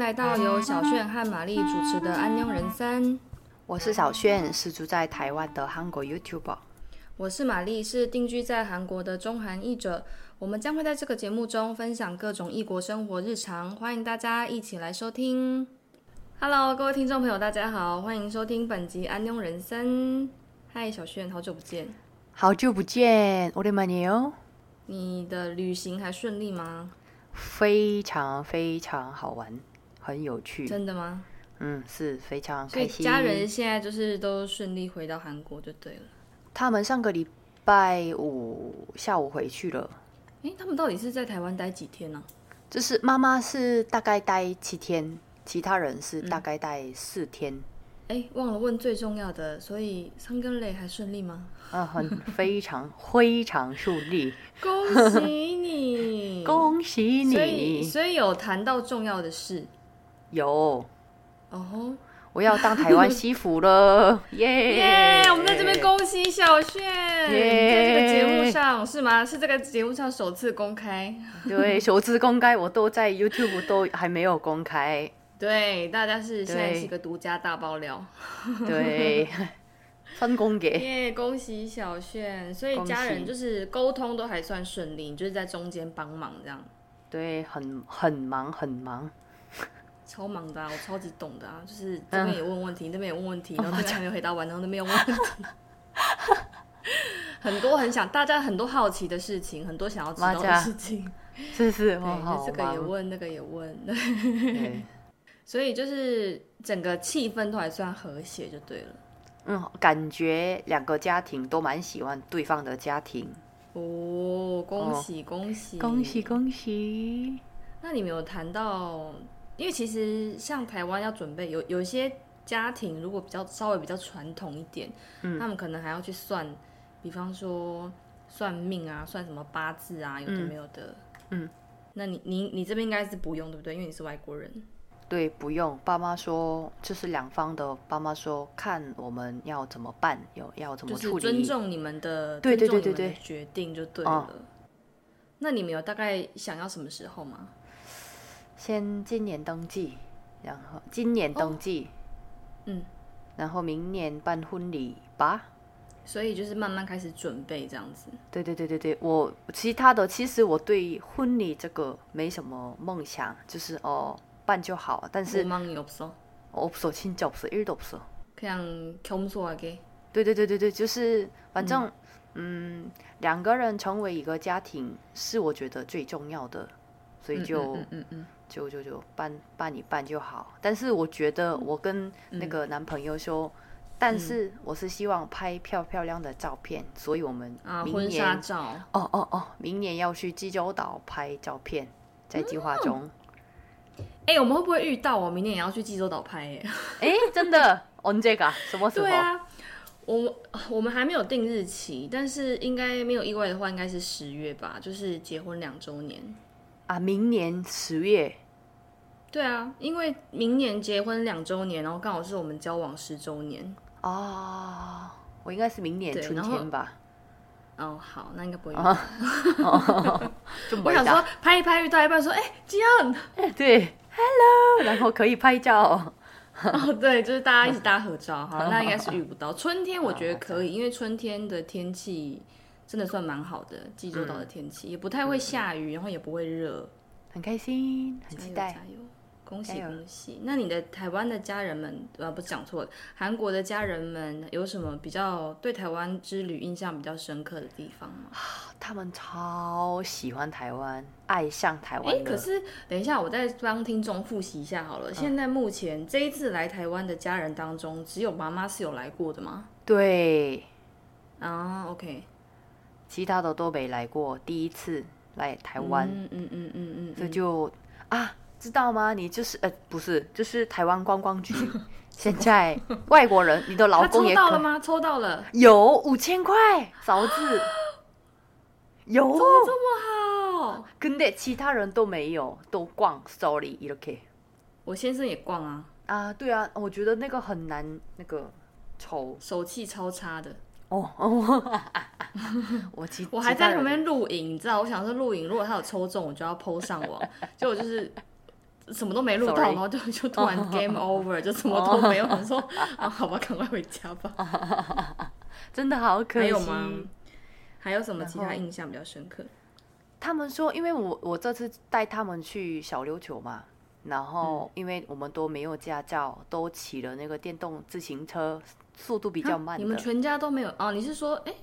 来到由小炫和玛丽主持的《安庸人生》，我是小炫，是住在台湾的韩国 YouTuber，我是玛丽，是定居在韩国的中韩译者。我们将会在这个节目中分享各种异国生活日常，欢迎大家一起来收听。Hello，各位听众朋友，大家好，欢迎收听本集《安庸人生》。Hi，小炫，好久不见！好久不见，我的妈尼哦！你的旅行还顺利吗？非常非常好玩。很有趣。真的吗？嗯，是非常所以开心。家人现在就是都顺利回到韩国就对了。他们上个礼拜五下午回去了，诶，他们到底是在台湾待几天呢、就是妈妈是大概待七天，其他人是大概待四天。诶，忘了问最重要的，所以三根磊还顺利吗？啊，很非常 非常顺利，恭喜你！恭喜所以你！所以有谈到重要的事有，哦吼。我要当台湾西服了，耶！耶！我们在这边恭喜小炫耶在这个节目上是吗？是这个节目上首次公开。对，首次公开，我都在 YouTube 都还没有公开。对，大家是现在对是一个独家大爆料。对，分工给耶！恭喜小炫，所以家人就是沟通都还算顺利，就是在中间帮忙这样。对，很很忙很忙。超忙的啊，我超级懂的啊，就是这嗯边也问问题，那边也问问题，然后这边还没有回答完，然后那边又问问题，很多很想大家很多好奇的事情，很多想要知道的事情，是是，对，这个也。问，那个也问，对，所以就是整个气氛都还算和谐就对了。嗯，感觉两个家庭都蛮喜欢对方的家庭。哦，恭喜恭喜恭喜！恭喜！那你们有谈到，因为其实像台湾要准备有有一些家庭，如果比较稍微比较传统一点，嗯他们可能还要去算，比方说算命啊，算什么八字啊，有的没有的。嗯，那你你你这边应该是不用对不对？因为你是外国人。对，不用。爸妈说，就是两方的爸妈说，看我们要怎么办，有要怎么处理。尊重你们的，对对对对你们的决定就对了。哦那你们有大概想要什么时候吗？先今年登记，然后今年登记，嗯，然后明年办婚礼吧。所以就是慢慢开始准备这样子。对对对对对，我其他的其实我对婚礼这个没什么梦想，就是哦办就好，但是 고망이없어 없어진짜없어일도없어。 그냥겸소하게 对对对对对，就是反正嗯两个人成为一个家庭是我觉得最重要的，所以就、嗯嗯嗯 就就就办办一办就好。但是我觉得我跟那个男朋友说但是我是希望拍漂漂亮的照片所以我们啊婚纱照。哦哦哦明年要去济州岛拍照片在计划中。哎我们会不会遇到我明年也要去济州岛拍耶？哎真的？哦你这个什么时候？我我们还没有定日期但是应该没有意外的话应该是十月吧就是结婚两周年。啊明年十月对啊，因为明年结婚两周年，然后刚好是我们交往十周年。哦，我应该是明年春天吧。哦，好，那应该不会遇哦 我想说拍一拍，遇到一半说，哎、吉安，对，Hello，然后可以拍照。哦，对，就是大家一起大合照，好，那应该是 遇不到。春天我觉得可以，因为春天的天气真的算蛮好的，济州岛的天气、也不太会下雨，然后也不会热，很开心，很期待加。油！加油恭喜恭喜！那你的台湾的家人们，呃，不是讲错了，韩国的家人们有什么比较对台湾之旅印象比较深刻的地方吗？他们超喜欢台湾，爱上台哎、湾的。可是等一下，我再帮听众复习一下好了。现在目前这一次来台湾的家人当中，只有妈妈是有来过的吗？对，啊，OK，其他的都没来过，第一次来台湾，嗯嗯嗯嗯嗯，所以就啊，知道吗？你就是呃，不是，就是台湾观光局。现在外国人，你的老他抽公也可到了吗？抽到了，有五千块嫂子，有。怎么这么好？ 근데其他人都没有，都逛 sorry 이렇게 我先生也逛啊，啊，对啊，我觉得那个很难，那个抽手气超差的。哦哦，我其我还在旁其他人边录影，你知道？我想说录影，如果他有抽中，我就要 PO 上网。结果就是 什么都没录到然后就 就突然 game over，就什么都没有。我 说啊，好吧，赶快回家吧。真的好可惜。还有吗？还有什么其他印象比较深刻？他们说，因为我我这次带他们去小琉球嘛，然后因为我们都没有驾照，都骑了那个电动自行车，速度比较慢。你们全家都没有啊？你是说，哎、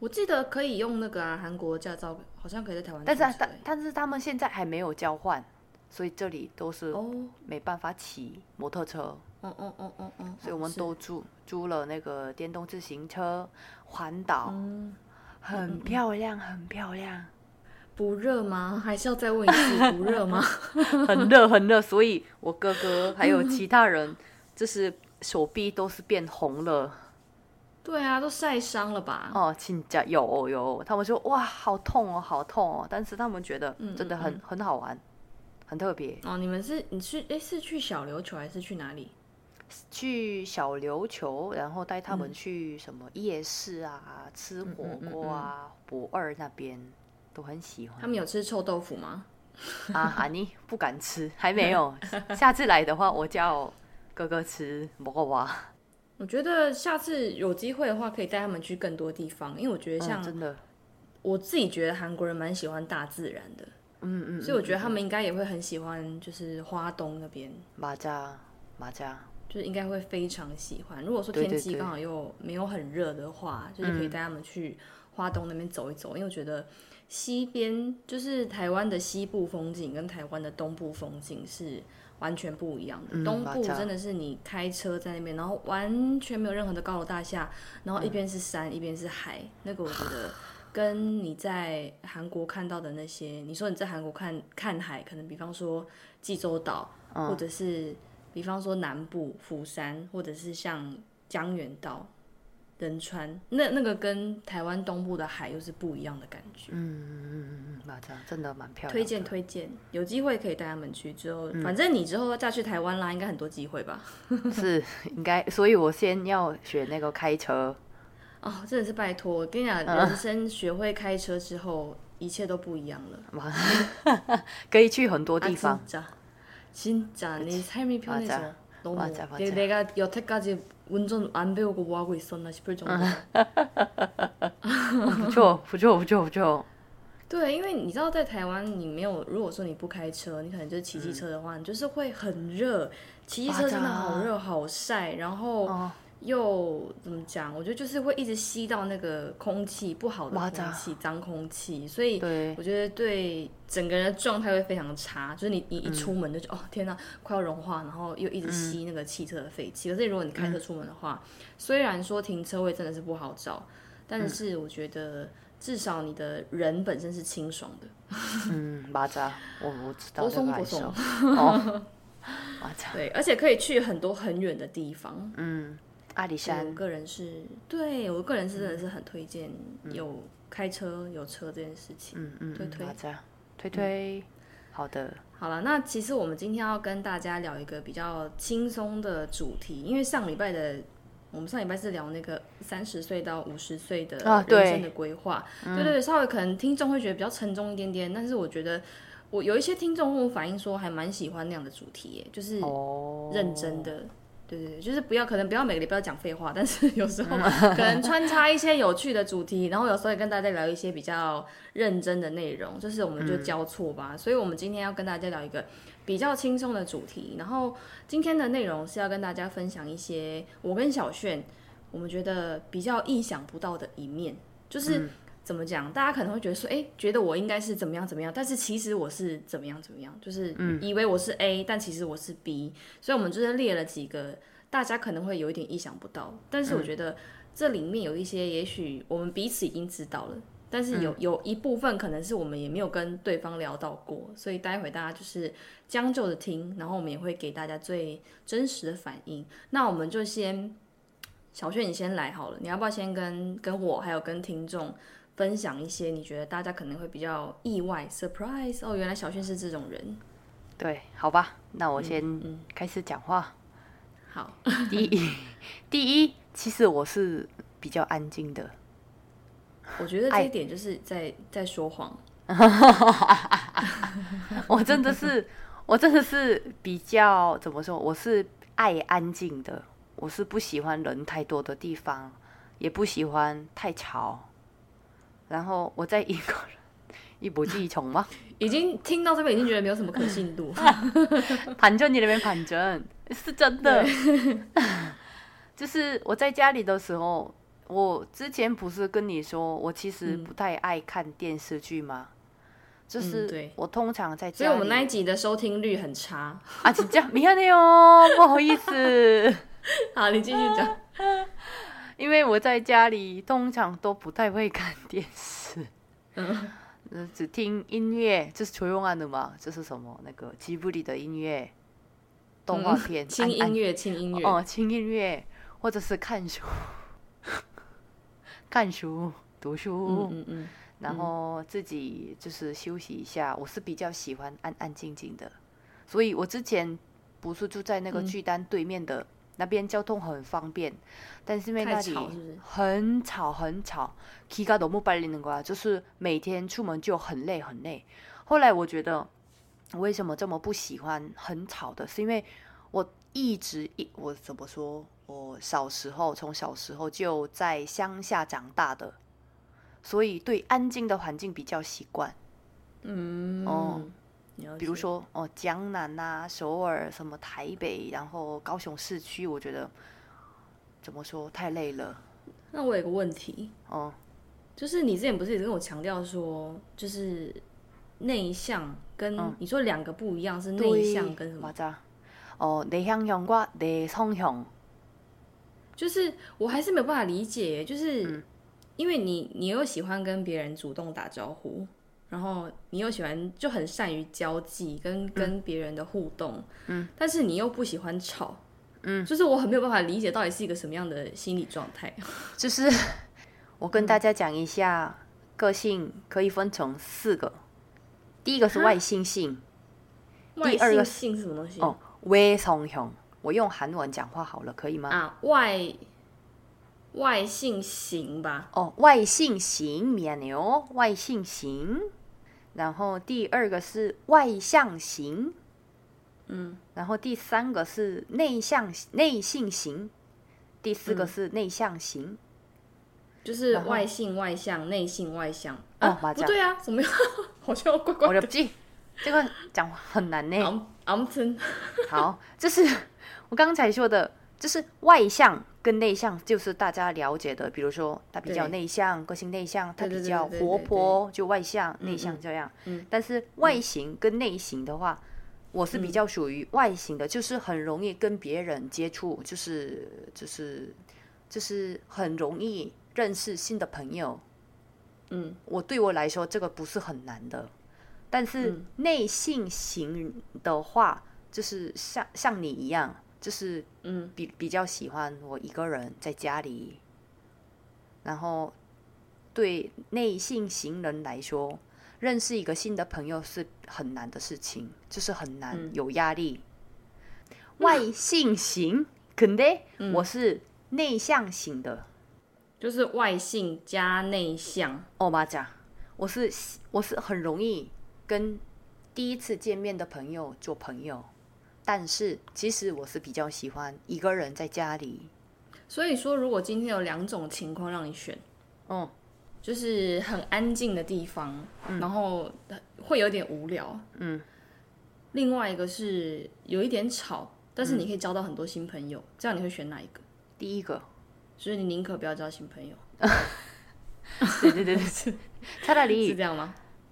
我记得可以用那个啊，韩国驾照，好像可以在台湾但是但但是他们现在还没有交换，所以这里都是哦，没办法骑摩托车，嗯嗯嗯嗯嗯，所以我们都租租了那个电动自行车环岛，嗯很漂亮，很漂亮，不热吗？还是要再问一次，不热吗？很热很热，所以我哥哥还有其他人，就是手臂都是变红了。对啊，都晒伤了吧？哦，亲家有有，他们说哇，好痛哦，好痛哦，但是他们觉得嗯真的很、很好玩，很特别。哦，你们是你去哎是去小琉球还是去哪里？去小琉球，然后带他嗯们去什么夜市啊，吃火锅啊，博二那边都很喜欢。他们有吃臭豆腐吗？啊，哈尼不敢吃，还没有。下次来的话，我叫哥哥吃蘑菇蛙。我觉得下次有机会的话，可以带他们去更多地方，因为我觉得像嗯、真的，我自己觉得韩国人蛮喜欢大自然的，嗯嗯，所以我觉得他们应该也会很喜欢，就是花东那边，马家马家，就是应该会非常喜欢。如果说天气刚好又没有很热的话，就是可以带他们去花东那边走一走，因为我觉得西边就是台湾的西部风景跟台湾的东部风景是完全不一样的。嗯东部真的是你开车在那边，然后完全没有任何的高楼大厦，然后一边是山，一边是海，那个我觉得。跟你在韩国看到的那些，你说你在韩国看看海，可能比方说济州岛，或者是比方说南部釜山，或者是像江原道、仁川，那那个跟台湾东部的海又是不一样的感觉。嗯嗯嗯嗯嗯，马扎真的蛮漂亮的。推荐推荐，有机会可以带他们去。之后，嗯反正你之后再去台湾啦，应该很多机会吧？是应该，所以我先要学那个开车。哦，真的是拜托，我跟你讲，人生学会开车之后，一切都不一样了。可以去很多地方。 아, 진짜 진짜 내 삶이 편해져. 맞아. 너무 맞아, 맞아. 내- 내가 여태까지 운전 안 배우고 뭐 하고 있었나 싶을 정도. 不错，不错，不错，不错。对，因为你知道，在台湾，你没有如果说你不开车，你可能就是骑机车的话，你就是会很热，骑机车真的好热好晒，然后哦 又怎么讲？我觉得就是会一直吸到那个空气不好的空气、脏空气，所以，我觉得对整个人的状态会非常差，就是你你一出门就觉得、哦天哪，快要融化，然后又一直吸那个汽车的废气。可是如果你开车出门的话，虽然说停车位真的是不好找，但是我觉得至少你的人本身是清爽的。嗯，马扎，我我知道不。松不松，对，而且可以去很多很远的地方。嗯，阿里山。我，个人是对我个人是真的是很推荐有开车有车这件事情。嗯嗯，推推。推推，好的，好了，那其实我们今天要跟大家聊一个比较轻松的主题，因为上礼拜的我们上礼拜是聊那个三十岁到五十岁的人生的规划，对对对，稍微可能听众会觉得比较沉重一点点，但是我觉得我有一些听众跟我反映说还蛮喜欢那样的主题耶，就是哦，认真的。对对对，就是不要，可能不要每个礼拜都讲废话，但是 有时候可能穿插一些有趣的主题，然后有时候也跟大家聊一些比较认真的内容，就是我们就交错吧。所以我们今天要跟大家聊一个比较轻松的主题，然后今天的内容是要跟大家分享一些我跟小炫我们觉得比较意想不到的一面，就是。怎么讲？大家可能会觉得说，哎、觉得我应该是怎么样怎么样，但是其实我是怎么样怎么样，就是以为我是 A，、但其实我是 B，所以我们就是列了几个大家可能会有一点意想不到，但是我觉得这里面有一些，也许我们彼此已经知道了，但是有有一部分可能是我们也没有跟对方聊到过，所以待会大家就是将就着听，然后我们也会给大家最真实的反应。那我们就先小轩，你先来好了，你要不要先跟跟我还有跟听众分享一些你觉得大家可能会比较意外 surprise 哦，原来小轩是这种人。对，好吧，那嗯我先开始讲话。好，第一，第一，其实我是比较安静的，我觉得这一点就是在在说谎。我真的是，我真的是比较怎么说？我是爱安静的，我是不喜欢人太多的地方，也不喜欢太吵。然后我在一个人一不记从吗？已经听到这边，已经觉得没有什么可信度。反正你那边反正是真的。就是我在家里的时候，我之前不是跟你说，我其实不太爱看电视剧吗？就是我通常在家所以我们那一集的收听率很差啊，请讲，明天哦，不好意思。好，你继续讲。因为我在家里通常都不太会看电视，嗯，只听音乐，就是求用啊的嘛，这是什么？那个吉卜力的音乐，动画片，轻音乐，轻音乐，哦，轻音乐。或者是看书，看书、读书，嗯嗯，然后自己就是休息一下。我是比较喜欢安安静静的，所以我之前不是住在那个巨丹对面的那边，交通很方便，但是因为那里很吵很吵，就是每天出门就很累很累。后来我觉得，为什么这么不喜欢很吵的？是因为我一直一我怎么说？我小时候从小时候就在乡下长大的，所以对安静的环境比较习惯。嗯，哦，比如说哦，江南啊、首尔、什么台北，然后高雄市区，我觉得怎么说太累了。那我有个问题哦，就是你之前不是也跟我强调说，就是内向跟你说两个不一样，是内向跟什么？哦，内向向과内向向。就是我还是没有办法理解，就是因为你你又喜欢跟别人主动打招呼，然后你又喜欢就很善于交际跟跟别人的互动，嗯，但是你又不喜欢吵，嗯，就是我很没有办法理解到底是一个什么样的心理状态。就是我跟大家讲一下，个性可以分成四个，第一个是外性性，第二个性是什么东西？哦，外向型。我用韩文讲话好了，可以吗？啊，外外性型吧。哦，外性型，免牛，外性型。然后第二个是外向型，嗯。然后第三个是内向内性型，第四个是内向型。就是外性外向，内性外向。哦，不对啊，怎么样？好像怪怪的。不记，这个讲很难呢。昂森，好，这是。我刚才说的，就是外向跟内向，就是大家了解的。比如说，他比较内向，个性内向；他比较活泼，就外向、内向这样。嗯。但是外形跟内型的话，我是比较属于外形的，就是很容易跟别人接触，就是就是就是很容易认识新的朋友。嗯，我对我来说这个不是很难的。但是内性型的话，就是像像你一样。就是嗯，比比较喜欢我一个人在家里，然后对内性型人来说，认识一个新的朋友是很难的事情，就是很难有压力。外性型，肯定我是内向型的，就是外性加内向。哦，妈讲，我是我是很容易跟第一次见面的朋友做朋友。但是其实我是比较喜欢一个人在家里。所以说，如果今天有两种情况让你选，嗯，就是很安静的地方，然后会有点无聊，嗯。另外一个是有一点吵，但是你可以交到很多新朋友，这样你会选哪一个？第一个，所以你宁可不要交新朋友。对对对对，是，差大 是这样吗？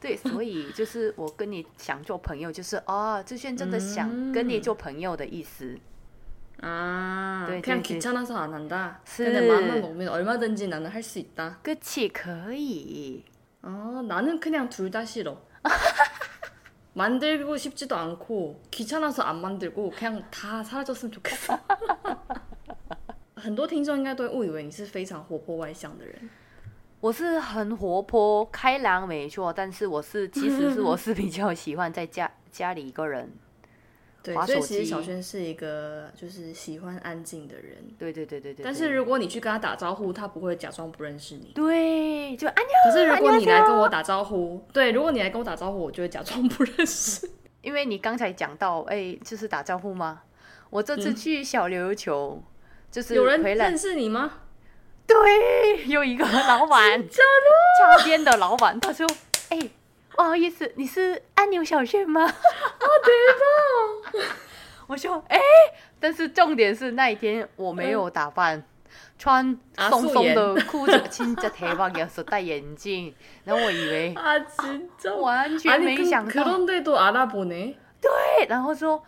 对，所以就是我跟你想做朋友，就是哦，志轩真的想跟你做朋友的意思啊。对，그냥귀찮아서안한 다。 是。근데마음만먹으면얼마든지나는할수있다 그치可以。어나는그냥둘다싫어만들고싶지도않고귀찮아서안만들고그냥다사라졌으면좋겠어 很多听众应该都会误以为你是非常活泼外向的人。 我是很活泼开朗，没错，但是我是其实是我 是比较喜欢在家家里一个人。对，所以其实小轩是一个就是喜欢安静的人。对对对对对。但是如果你去跟他打招呼，他不会假装不认识你。对，就安妞。可是如果你来跟我打招呼，对，如果你来跟我打招呼，我就会假装不认识。因为你刚才讲到，哎，就是打招呼吗？我这次去小琉球，就是有人认识你吗？对，有一个老板，家店的老板，他说，哎。不好意思，你是安牛小炫吗？哦，对的。我说，哎，但是重点是那一天我没有打扮，穿松松的裤子，亲着头发，也是戴眼镜，然后我以为 啊，真的完全没想到。对，然后说，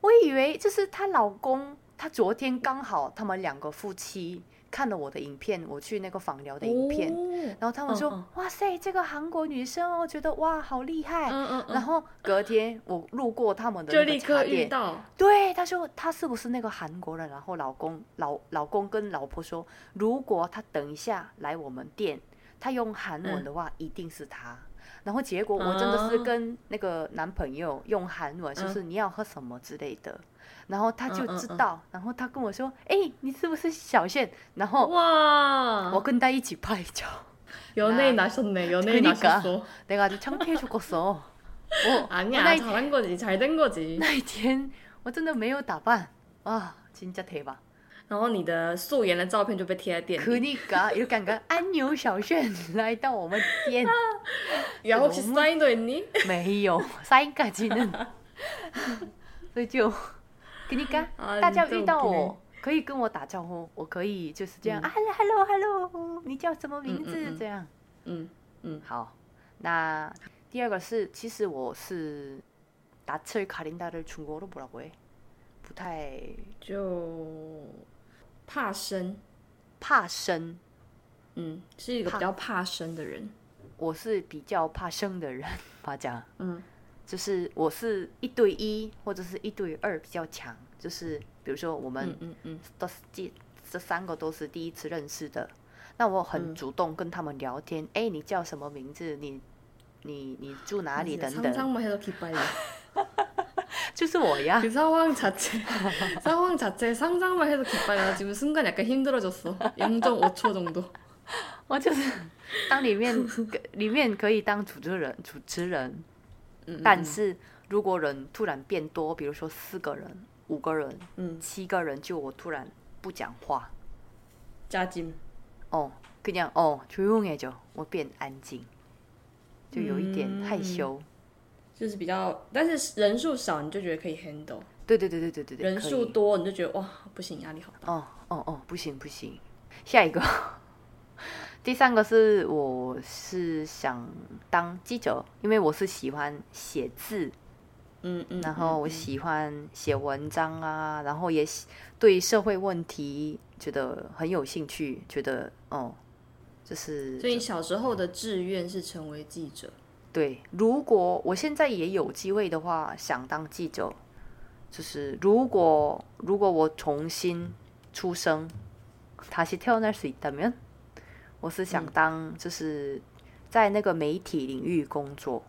我以为就是她老公，她昨天刚好他们两个夫妻。看了我的影片，我去那个访聊的影片，然后他们说：“哇塞，这个韩国女生哦，觉得哇好厉害。”然后隔天我路过他们的那个茶店，对，他说他是不是那个韩国人？然后老公老老公跟老婆说，如果他等一下来我们店，他用韩文的话，一定是他。然后结果我真的是跟那个男朋友用韩文，就是你要喝什么之类的。然后他就知道，然后他跟我说：“哎，你是不是小宪？”然后哇，我跟他一起拍照。有内拿手呢，有内拿手。내가아주창피해죽겠어我아니야잘한거지잘된거지那一天我真的没有打扮，哇，진짜대 박。 然后你的素颜的照片就被贴在店里。그니까有感觉安牛小炫来到我们店。然后혹시사인도했니没有，사인까지는所以就。 给你干，大家遇到我可以跟我打招呼，我可以就是这样啊，hello hello hello，你叫什么名字？这样，嗯嗯，好。那第二个是，其实我是다칠가린다를중국어로뭐라고 해？ 不太就怕生，怕生，嗯，是一个比较怕生的人。我是比较怕生的人，他讲，嗯。 就是我是一对一或者是一对二比较强，就是比如说我们都是第这三个都是第一次认识的，那我很主动跟他们聊天，哎，你叫什么名字？你你你住哪里？等等。就是我呀。그상황자체상황자체상상만해도기뻐요지금순간약간힘들어졌어0.5초정도我就是当里面里面可以当主持人主持人。 但是如果人突然变多，比如说四个人、五个人、嗯、七个人，就我突然不讲话，加紧哦，그냥哦，조용해 져， 我变安静，就有一点害羞，就是比较，但是人数少你就觉得可以 handle，对对对对对对对，人数多你就觉得哇不行，压力好大，哦哦哦，不行不行，下一个。 第三个是，我是想当记者，因为我是喜欢写字，嗯嗯，然后我喜欢写文章啊，然后也对社会问题觉得很有兴趣，觉得哦，就是。所以小时候的志愿是成为记者。对，如果我现在也有机会的话，想当记者，就是如果如果我重新出生，다시태어날수있다면 我是想当，就是在那个媒体领域工作。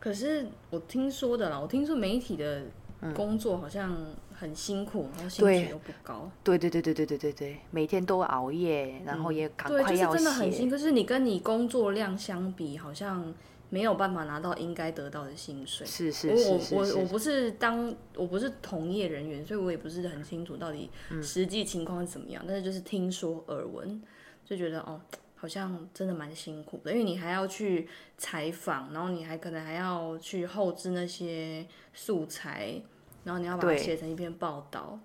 可是我听说的啦，我听说媒体的工作好像很辛苦，然后薪水又不高。对对对对对对对对，每天都熬夜，然后也赶快要写。真的很辛苦。可是你跟你工作量相比，好像没有办法拿到应该得到的薪水。是是是是。我我我不是当我不是同业人员，所以我也不是很清楚到底实际情况是怎么样。但是就是听说耳闻。就觉得哦，好像真的蛮辛苦的，因为你还要去采访，然后你还可能还要去后置那些素材，然后你要把它写成一篇报道，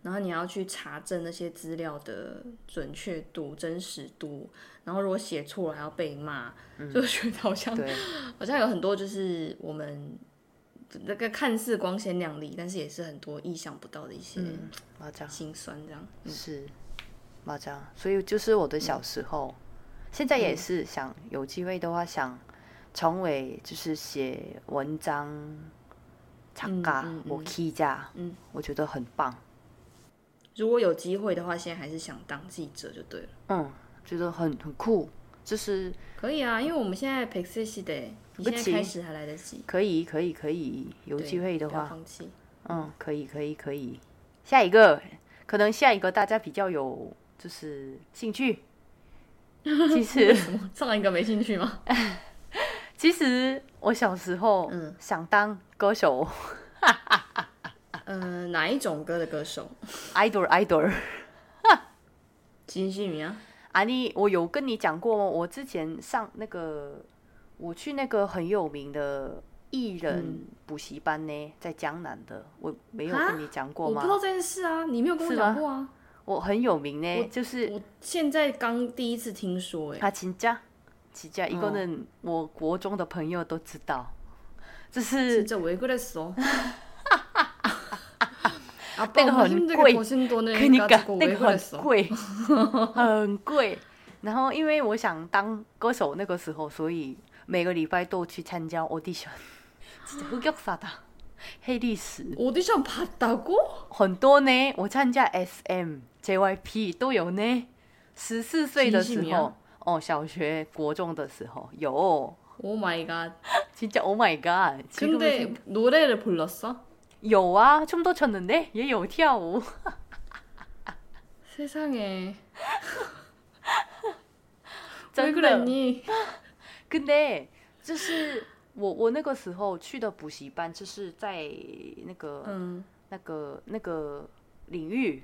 然后你要去查证那些资料的准确度、真实度，然后如果写错了还要被骂，就觉得好像 好像有很多就是我们那个看似光鲜亮丽，但是也是很多意想不到的一些心酸这样。是。麻将，所以就是我的小时候，现在也是想有机会的话，想成为就是写文章、唱歌、我 K 家，嗯，我觉得很棒。如果有机会的话，现在还是想当记者就对了。嗯，觉得很很酷，就是可以啊，因为我们现在 p e x i 的，你现在开始还来得及。可以，可以，可以，有机会的话，放弃。嗯，可以，可以，可以。下一个，可能下一个大家比较有就是兴趣。其实上一个没兴趣吗？其实我小时候嗯想当歌手。嗯，哪一种歌的歌手？idol idol。金希明啊？啊，你我有跟你讲过吗？我之前上那个，我去那个很有名的艺人补习班呢，在江南的，我没有跟你讲过吗？我不知道这件事啊，你没有跟我讲过啊。我很有名呢，就是我现在刚第一次听说，哎，啊，请假，请假，一个人，我国中的朋友都知道，这是这为过来说，那个很贵，跟你讲，那个很贵，很贵。然后因为我想当歌手，那个时候，所以每个礼拜都去参加 audition，진짜흑역사 다， 黑历史。audition 봤다 고？ 很多呢，我参加 SM。 JYP 都有呢，十四岁的时候，哦，小学、国中的时候有。Oh my god！진짜 Oh my god！ 근데노래를불렀어有啊，춤도췄는 데， 也有跳舞。세상에 왜그랬니 근데就是我我那个时候去的补习班，就是在那个嗯那个那个领域。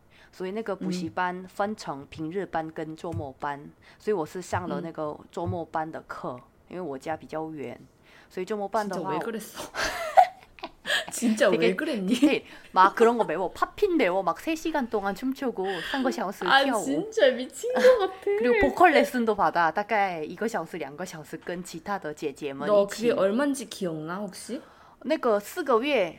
那个补习班分成平日班跟周末班，所以我是上了那个周末班的课，因为我家比较远，所以周末班的话。진짜왜그랬니 막그런거배워팝핀배워막3시간동안춤추고3个小时跳舞진짜미친것같아 그리고보컬레슨도받아大概一个小时两个小时跟其他的姐姐们一起너그게얼마인지기억나혹시那个四个月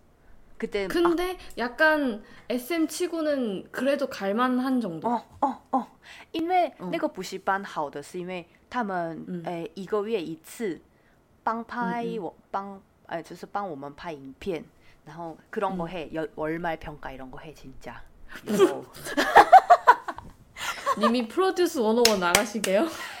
그때근데약간 SM 치고는그래도갈만한정도哦哦哦，因为那个补习班好的是因为他们诶一个月一次。帮拍我帮哎，就是帮我们拍影片，然后그런거해여월말평가이런거해진짜님이프로듀스101나가시게요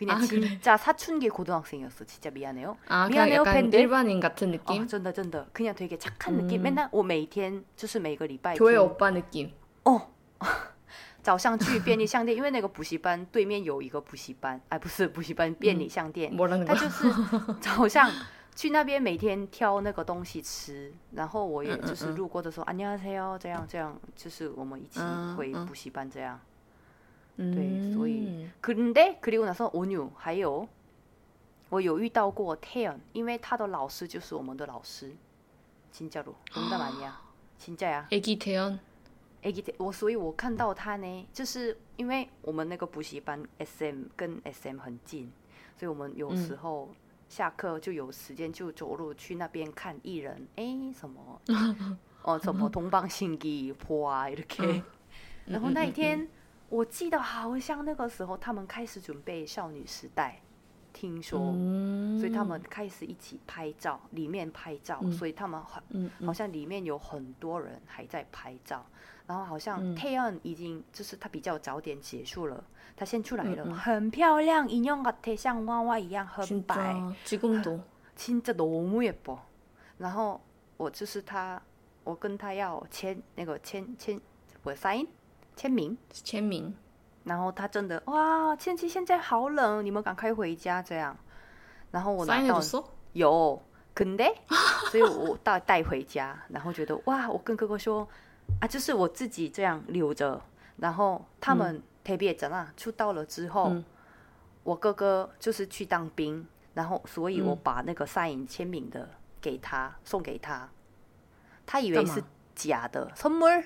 그냥진짜사춘기고등학생이었어진짜미안해요미안해요팬들일반인같은느낌真的真的그냥되게착한느낌 맨날我每天就是每个礼拜교회오빠느낌哦，早上去便利商店，因为那个补习班对面有一个补习班，哎，不是补习班，便利商店，他就是早上。去那边每天挑那个东西吃，然后我也就是路过的时候，안녕하세요这样这样，就是我们一起回补习班这样。 对，所以근데그리고나서온유还有我有遇到过태연因为他的老师就是我们的老师。진짜로농담아니야진짜야 애기태연 哎，我所以，我看到他呢，就是因为我们那个补习班 SM 跟 SM 很近，所以我们有时候下课就有时间就走路去那边看艺人，哎，什么哦，什么东方信吉坡啊，OK。然后那一天， 我记得好像那个时候他们开始准备少女时代。听说，所以他们开始一起拍照，里面拍照，所以他们很好像里面有很多人还在拍照，然后好像太阳已经就是他比较早点结束了，他先出来了，很漂亮，一样같아像娃娃一样很白，지금도진짜너무예 뻐。 然后我就是他，我跟他要签那个签签我 sign 签名签名。然后他真的哇，天气现在好冷，你们赶快回家这样。然后我拿到有，肯定，所以我带带回家。然后觉得哇，我跟哥哥说啊，就是我自己这样留着。然后他们特别怎啊，出道了之后，我哥哥就是去当兵，然后所以我把那个赛影签名的给他送给他，他以为是假的，선물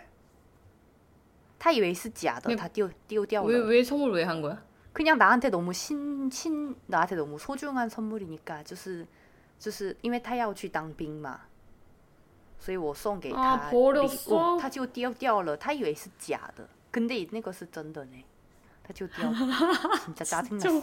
他以为是假的，他丢丢掉了。왜왜선물왜한거야그냥나한테너무신신나한테너무소중한선물이니까就是就是因为他要去当兵嘛，所以我送给他礼物，他就丢掉了。他以为是假的，근데那个是真的呢，他就丢，진짜짜증났어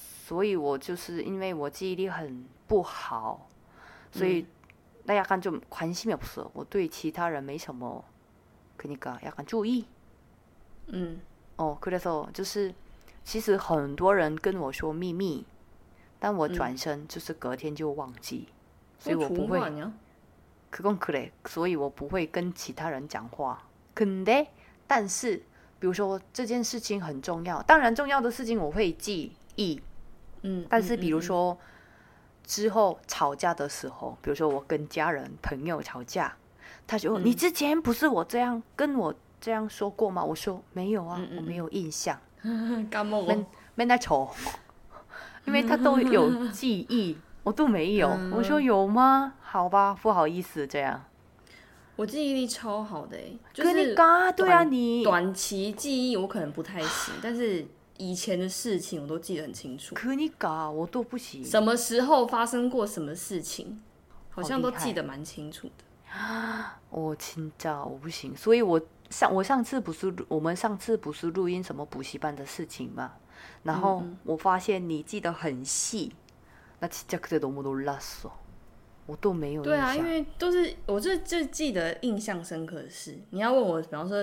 所以我就是因为我记忆力很不好，所以那약간좀관심이없어我对其他人没什么，그니까약간注意。嗯，哦，그래서就是其实很多人跟我说秘密，但我转身就是隔天就忘记，所以我不会。그건그 래， 所以我不会跟其他人讲话。근데但是，比如说这件事情很重要，当然重要的事情我会记忆。 嗯，但是比如说之后吵架的时候，比如说我跟家人朋友吵架，他说你之前不是我这样跟我这样说过吗？我说没有啊，我没有印象。干嘛？没那吵，因为他都有记忆，我都没有。我说有吗？好吧，不好意思，这样。我记忆力超好的，就是对啊，你短期记忆我可能不太行，但是。以前的事情我都记得很清楚，可你搞我都不行。什么时候发生过什么事情，好像都记得蛮清楚的。啊，我请假我不行，所以我上我上次不是我们上次不是录音什么补习班的事情嘛，然后我发现你记得很细，那진짜그때너무놀랐 어， 我都没有。对啊，因为都是我这就记得印象深刻的事。你要问我，比方说。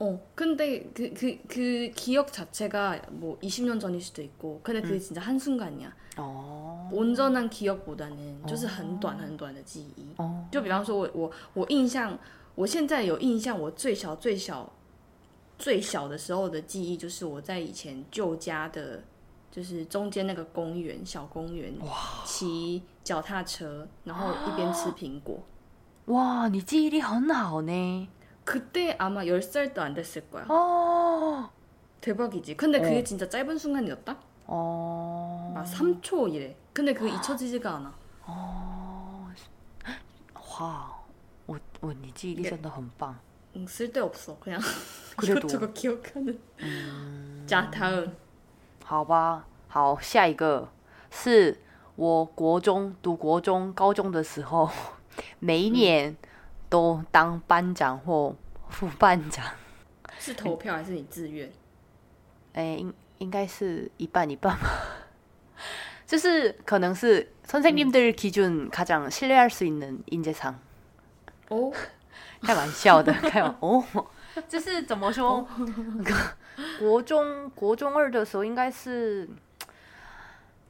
어, 근데 그, 그, 그 기억 자체가 뭐 20년 전일 수도 있고, 근데 그게 음. 진짜 한순간이야. 어. 온전한 기억보다는 就是比方说我我印象我现在有印象我最小最小最小的时候的记忆就是我在以前旧家的就是中间那个公园小公园骑脚踏车然后一边吃苹果 그때 아마 10살 도안 됐을 거야. 어. 대박이지. 근데 그게 어. 진짜 짧은 순간이었다? 어. 막 3초 이래. 근데 그게 잊혀지지가 않아. 어. 와. 我我你记忆力真的很棒. 응, 쓸데없어. 그냥 그래도 저거 기억하는. 음... 자, 다음. 好吧，好，下一个是我国中读国中、高中的时候，每一年。 都当班长或副班长，是投票还是你自愿？哎，应应该是一半一半吧。 就是可能是선생님들기준가장신뢰할수있는인재상哦，开玩笑的，开玩哦，就是怎么说？国中国中二的时候，应该是，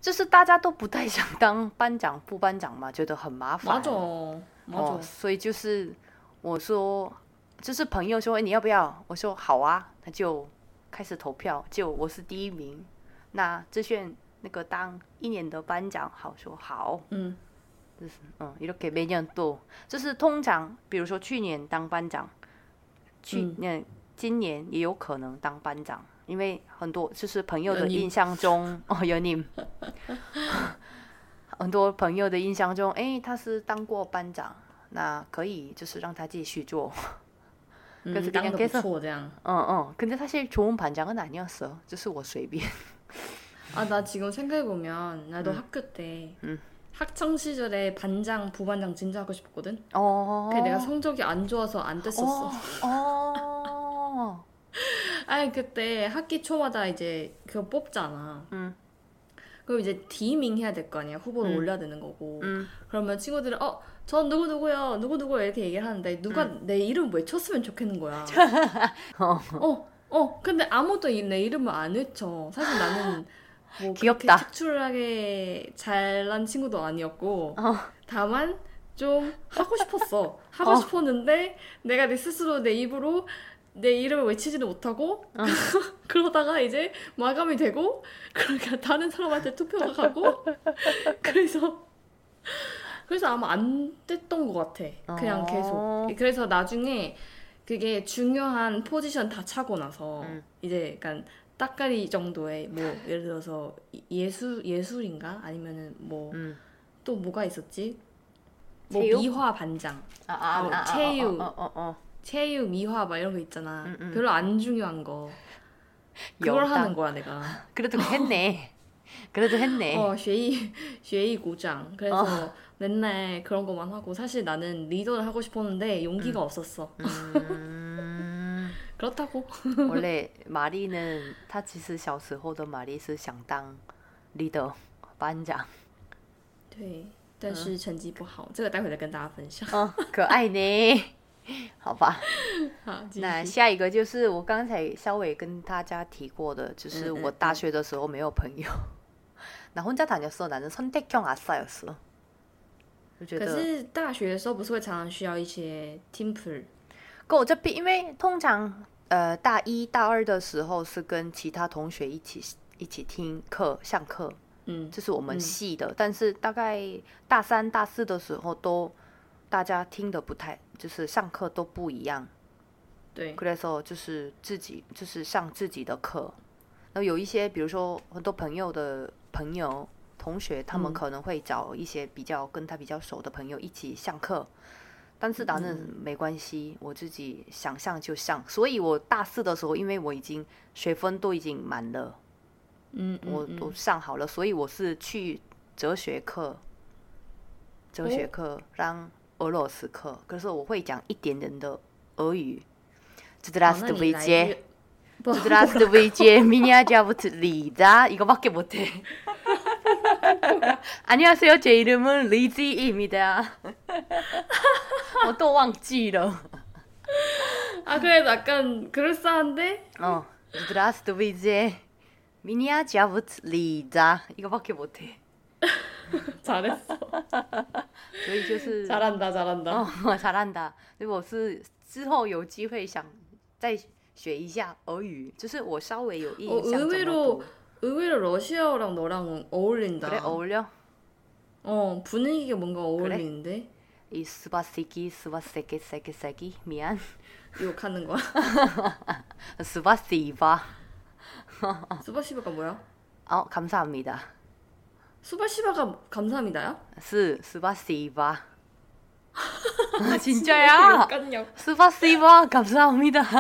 就是大家都不太想当班长、副班长嘛，觉得很麻烦。马总，马 哦，总，所以就是我说，就是朋友说、哎你要不要？我说好啊，那就开始投票，就我是第一名。那志炫那个当一年的班长，好说好，嗯，就是嗯，이렇게매년또就是通常，比如说去年当班长，去嗯年、今年也有可能当班长，因为很多就是朋友的有你印象中，哦，有你， 很多朋友的印象中，哎，他是当过班长，那可以就是让他继续做。嗯可是当的不그냥계속 错这样。 어, 어. 근데 사실 좋은 반장은 아니었어. 就是我随便. 아, 나 지금 생각해보면, 나도 학교 때, 학창 시절에 반장, 부반장 진짜 하고 싶었거든? 어. 근데 내가 성적이 안 좋아서 안 됐었어. 어. 아니, 그때 학기 초마다 이제 그거 뽑잖아. 음. 그럼 이제 디밍 해야 될 거 아니야. 후보를 음. 올려야 되는 거고. 음. 그러면 친구들은, 어, 전 누구 누구요, 누구 누구요, 이렇게 얘기를 하는데, 누가 내 이름 외쳤으면 좋겠는 거야. 어, 어, 근데 아무도 이- 내 이름을 안 외쳐. 사실 나는 뭐 귀엽다. 특출하게 잘난 친구도 아니었고, 어. 다만 좀 하고 싶었어. 하고 어. 싶었는데 내가 내 스스로 내 입으로 내 이름을 외치지는 못하고 그러다가 이제 마감이 되고 그러니까 다른 사람한테 투표가 가고 그래서 그래서 아마 안 됐던 것 같아. 그냥 어. 계속. 그래서 나중에 그게 중요한 포지션 다 차고 나서 음. 이제 약간 따까리 정도의 뭐 예를 들어서 이- 예술 예술인가 아니면은 뭐또 음. 뭐가 있었지? 뭐 체육? 미화 반장, 아, 아, 어, 아, 아, 체육. 어, 어, 어, 어. 체육, 미화 막 이런 거 있잖아. 음, 음. 별로 안 중요한 거. 그걸 영당. 하는 거야 내가. 그래도 했네. 그래도 했네. 어, 쉐이 쉐이 고장. 그래서 어. 맨날 그런 것만 하고 사실 나는 리더를 하고 싶었는데 용기가 없었어. 음, 그렇다고. 원래 마리는 她其实小时候的玛丽是想当 leader 班长。对，但是成绩不好，这个待会再跟大家分享。哦，可爱呢。 好吧，好，继续那下一个就是我刚才稍微跟大家提过的，就是嗯嗯我大学的时候没有朋友。나혼자다녔어나는선택형아싸였어。就觉得，可是大学的时候不是会常常需要一些 team p 跟我这边，因为通常呃大一大二的时候是跟其他同学一起一起听课上课，嗯，这是我们嗯系的。但是大概大三大四的时候都 大家听的不太，就是上课都不一样。对，所以就是自己就是上自己的课。那有一些比如说很多朋友的朋友、同学，他们可能会找一些比较跟他比较熟的朋友一起上课。但是当然没关系，我自己想上就上。所以我大四的时候，因为我已经学分都已经满了，嗯，我都上好了。所以我是去哲学课，哲学课让。 俄罗斯课，可是我会讲一点点的俄语。这哦 드 那 라스트 你 브 来 이 제 越不 드라스트 브이제 미니아자부트 리자 이거밖에 못해. 안녕하세요. 제 이름은 리지입니다. 我都忘记了. 아 그래도 약간 그럴싸한데 어, 드라스트 브이제 미니아자부트 리자 이거밖에 못해. 잘했어. 所以就是嗯 잘한다, 잘한다. 哦，잘한다。所以我是之后有机会想再学一下俄语，就是我稍微有印 어, 象怎么 의외로 读。 의외로 러시아어랑 너랑 어울린다. 그래 어울려? 어 분위기가 뭔가 어울리는데 이 스바시기 스바세게 세게 세기 미안 욕하는 거야? 스바시바 수바시바가 뭐야? 어 감사합니다 수바시바가 감사합니다야? 스 스바시바 아, 진짜야 욕 스바시바 감사합니다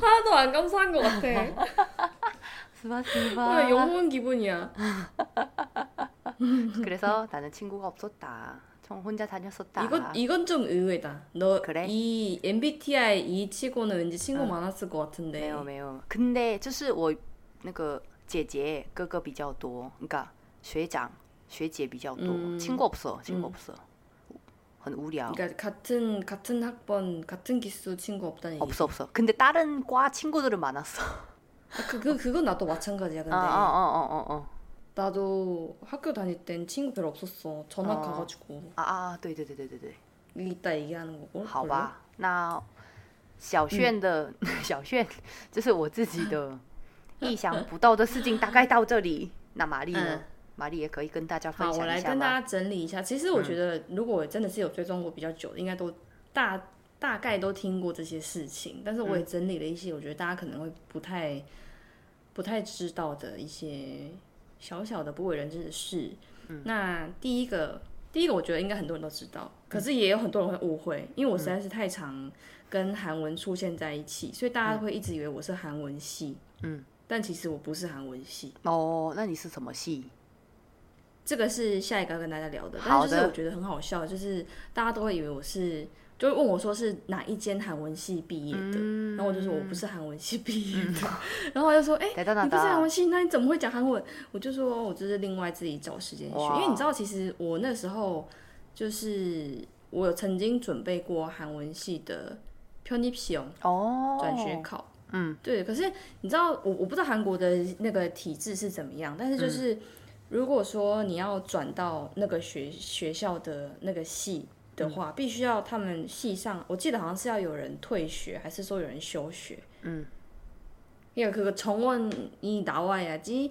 하나도 안 감사한 것 같아. 스바시바 오늘 영혼 기분이야. 그래서 나는 친구가 없었다 전 혼자 다녔었다 이건 이건 좀 의외다. 너 그래? 이 MBTI 이 치고는 왠지 친구 응. 많았을 것 같은데. 没有没有，근데就是我那个 姐姐哥哥比较多，你看学长学姐比较多，亲过不少，亲过不少，很无聊。 그러니까 같은 같은 학번 같은 기수 친구 없다는 얘기. 없어 없어. 근데 다른 과 친구들은 많았어. 아, 그, 그 그건 나도 마찬가지야. 근데 어어어어 어, 어. 나도 학교 다닐 땐 친구 별로 없었어. 전학 어. 가가지고 啊啊，对对对对对对， 이따 얘기하는 거고. 好吧，那小炫的、小炫，这是我自己的 意想不到的事情，大概到这里。那玛丽呢嗯？玛丽也可以跟大家分享一下吗？来跟大家整理一下。其实我觉得，如果我真的是有追踪过比较久的，应该都大大概都听过这些事情。但是我也整理了一些，我觉得大家可能会不太不太知道的一些小小的不为人知的事。那第一个，第一个我觉得应该很多人都知道，可是也有很多人会误会，因为我实在是太常跟韩文出现在一起，所以大家会一直以为我是韩文系。嗯，但其实我不是韩文系。哦，那你是什么系？这个是下一个要跟大家聊的，但就是我觉得很好笑，就是大家都会以为我是，就会问我说是哪一间韩文系毕业的，然后我就说我不是韩文系毕业的，然后我就说哎，你不是韩文系，那你怎么会讲韩文？我就说我就是另外自己找时间学，因为你知道其实我那时候就是我曾经准备过韩文系的 Pionipion 哦转学考。嗯，对。可是你知道，我我不知道韩国的那个体制是怎么样，但是就是、如果说你要转到那个学学校的那个系的话，必须要他们系上，我记得好像是要有人退学，还是说有人休学？嗯。 그러니까그정원이나와야지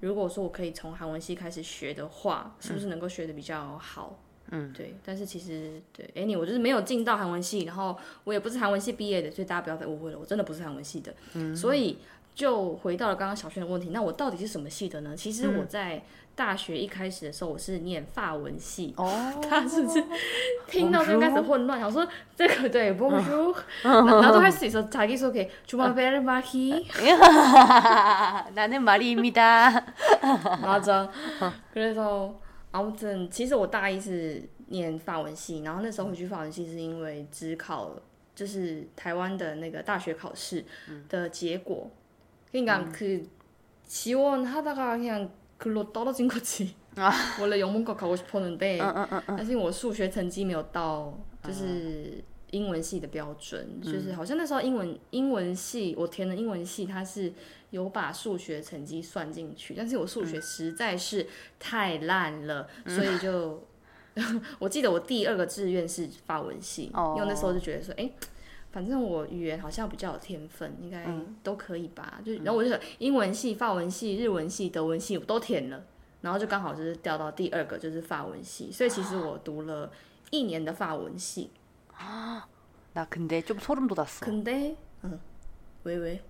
如果说我可以从韩文系开始学的话，是不是能够学的比较好？嗯，对，但是其实对，any 我就是没有进到韩文系，然后我也不是韩文系毕业的，所以大家不要再误会了，我真的不是韩文系的。嗯，所以就回到了刚刚小轩的问题，那我到底是什么系的呢？其实我在大学一开始的时候，我是念法文系。哦，他是不是听到这边开始混乱？想说这个对 bonjour，然后开始说자기소개 주말베르마히 나는 마리입니다. 맞아. 그래서 아무튼 其实我大一是念法文系，然后那时候回去法文系是因为只考就是台湾的那个大学考试的结果， 그러니까 그 지원하다가 그냥 글로 떨어진 거지. 원래 영문과 가고 싶었는데 嗯嗯嗯嗯，但是因为我数学成绩没有到，就是英文系的标准，就是好像那时候英文英文系我填的英文系，它是有把数学成绩算进去，但是我数学实在是太烂了，所以就我记得我第二个志愿是法文系，哦因为那时候就觉得说，哎、 反正我语言好像比较有天分，应该都可以吧。就然后我就想英文系、法文系、日文系、德文系我都填了，然后就刚好就是调到第二个就是法文系，所以其实我读了一年的法文系。 나 근데 좀 소름 돋았어. 근데嗯，喂喂，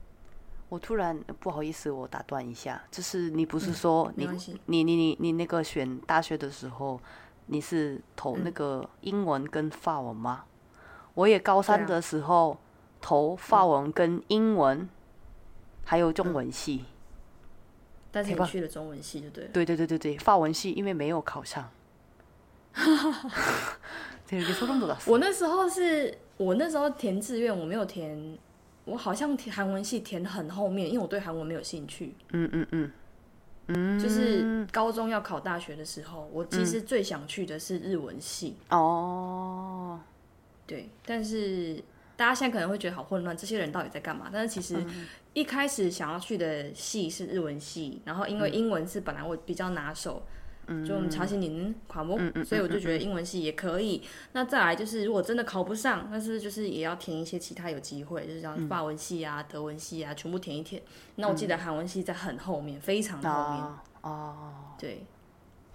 我突然不好意思，我打断一下，就是你不是说你没关系你你你你那个选大学的时候，你是投那个英文跟法文吗？ 我也高三的时候投发文跟英文还有中文系。但是你去了中文系就对了。对对对对对发文系因为没有考上。我那时候是我那时候填志愿我没有填我好像填韩文系填很后面因为我对韩文没有兴趣。嗯嗯嗯。就是高中要考大学的时候我其实最想去的是日文系。哦。对，但是大家现在可能会觉得好混乱，这些人到底在干嘛？但是其实一开始想要去的系是日文系，然后因为英文是本来我比较拿手，就我们查询您所以我就觉得英文系也可以。那再来就是，如果真的考不上，但是就是也要填一些其他有机会，就是像法文系啊、德文系啊，全部填一填。那我记得韩文系在很后面，非常后面。啊哦，对，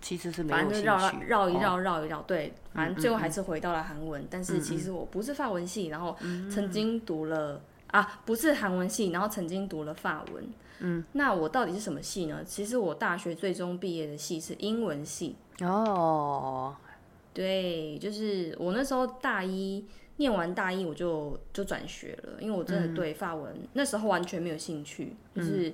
其实是没反正就绕绕一哦绕绕一绕，对，反正最后还是回到了韩文。但是其实我不是法文系，然后曾经读了啊，不是韩文系，然后曾经读了法文。嗯，那我到底是什么系呢？其实我大学最终毕业的系是英文系。哦，对，就是我那时候大一念完大一，我就就转学了，因为我真的对法文那时候完全没有兴趣，就是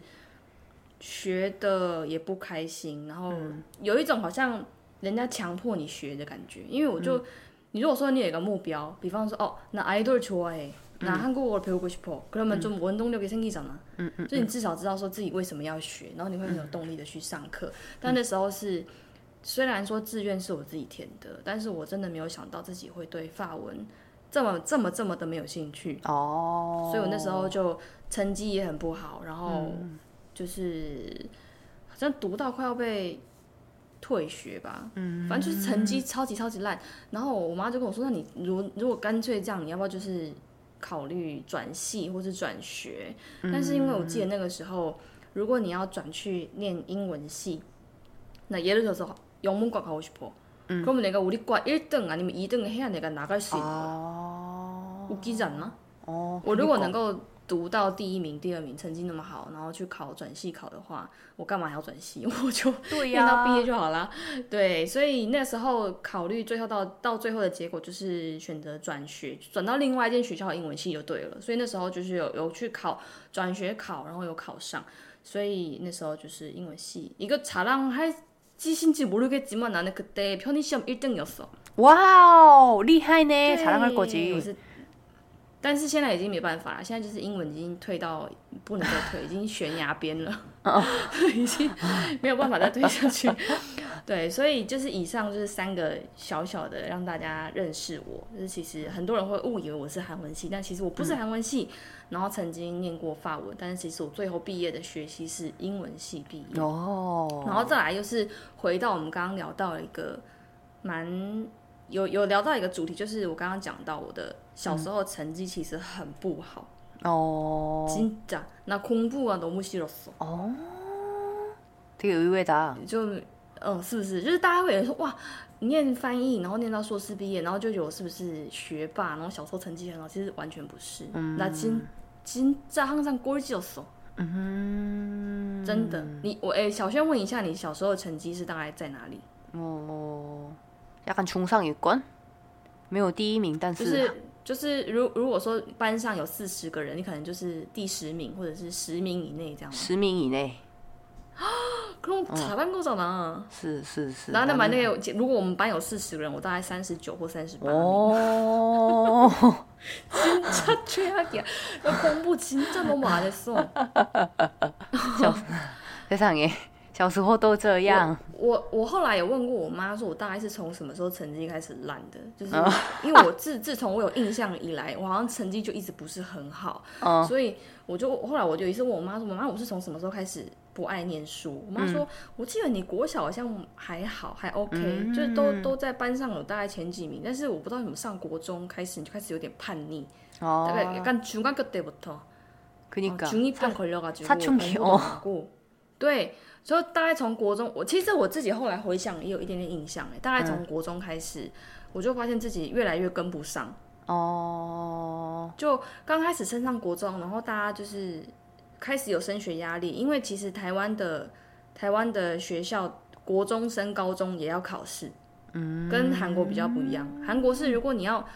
学的也不开心，然后有一种好像人家强迫你学的感觉。因为我就，你如果说你有一个目标，比方说哦，那 idol 좋아 해。 那한국어를배우고싶어그러면좀원동력이생기잖아嗯嗯，就你至少知道说自己为什么要学，然后你会很有动力的去上课。但那时候是，虽然说志愿是我自己填的，但是我真的没有想到自己会对法文这么这么这么的没有兴趣哦。所以我那时候就成绩也很不好，然后 就是好像读到快要被退学吧，嗯，反正就是成绩超级超级烂。然后我妈就跟我说：“那你如如果干脆这样，你要不要就是？”考虑转系或是转学，但是因为我记得那个时候，如果你要转去念英文系，那예를들어서영문과가고싶어그러면내가우리과1등아니면2등해야내가나갈수있는거야웃기지않나我如果能够 读到第一名、第二名，成绩那么好，然后去考转系考的话，我干嘛还要转系？我就念到毕业就好了。对，所以那时候考虑，最后到到最后的结果就是选择转学，转到另外一间学校的英文系就对了。所以那时候就是有有去考转学考，然后有考上，所以那时候就是英文系。一个查浪还记性记모르겠지만나는그때편의시험일등이었어哇哦，厉害呢！查浪할거 지。 但是现在已经没办法了，现在就是英文已经退到不能再退，已经悬崖边了，已经没有办法再退下去。对，所以就是以上就是三个小小的让大家认识我，就是其实很多人会误以为我是韩文系，但其实我不是韩文系，然后曾经念过法文，但是其实我最后毕业的学习是英文系毕业。哦，然后再来又是回到我们刚刚聊到了一个蛮。有有聊到一个主题，就是我刚刚讲到我的小时候成绩其实很不好哦，真的，那恐怖啊，너무싫었어哦，这个의외다就嗯，是不是？就是大家会说哇，念翻译，然后念到硕士毕业，然后就觉得我是不是学霸？然后小时候成绩很好，其实完全不是。那真真在항상꼴찌였 어。 嗯，真的。你我哎，小轩问一下，你小时候的成绩是大概在哪里？哦。약간중상위권没有第一名，但是 就是就是如如果说班上有四十个人，你可能就是第十名或者是十名以内这样。十名以内啊，그럼잘한거잖아是是是。然后那만약에如果我们班有四十个人，我大概三十九或三十八名。哦，진짜최악이야나공부진짜너무안했어 세상에 小时候都这样。我我后来有问过我妈，说我大概是从什么时候成绩开始烂的？就是因为我自自从我有印象以来，我好像成绩就一直不是很好。所以我就后来我就一次问我妈说：“妈妈，我是从什么时候开始不爱念书？”我妈说：“我记得你国小好像还好，还 OK，就是都都在班上有大概前几名。但是我不知道怎么上国中开始你就开始有点叛逆。大概약간중학교때부터그러니까중이병걸려가지고사춘기어네 所以大概从国中，我其实我自己后来回想也有一点点印象哎，大概从国中开始，我就发现自己越来越跟不上哦。就刚开始升上国中，然后大家就是开始有升学压力，因为其实台湾的台湾的学校国中升高中也要考试，嗯，跟韩国比较不一样。韩国是如果你要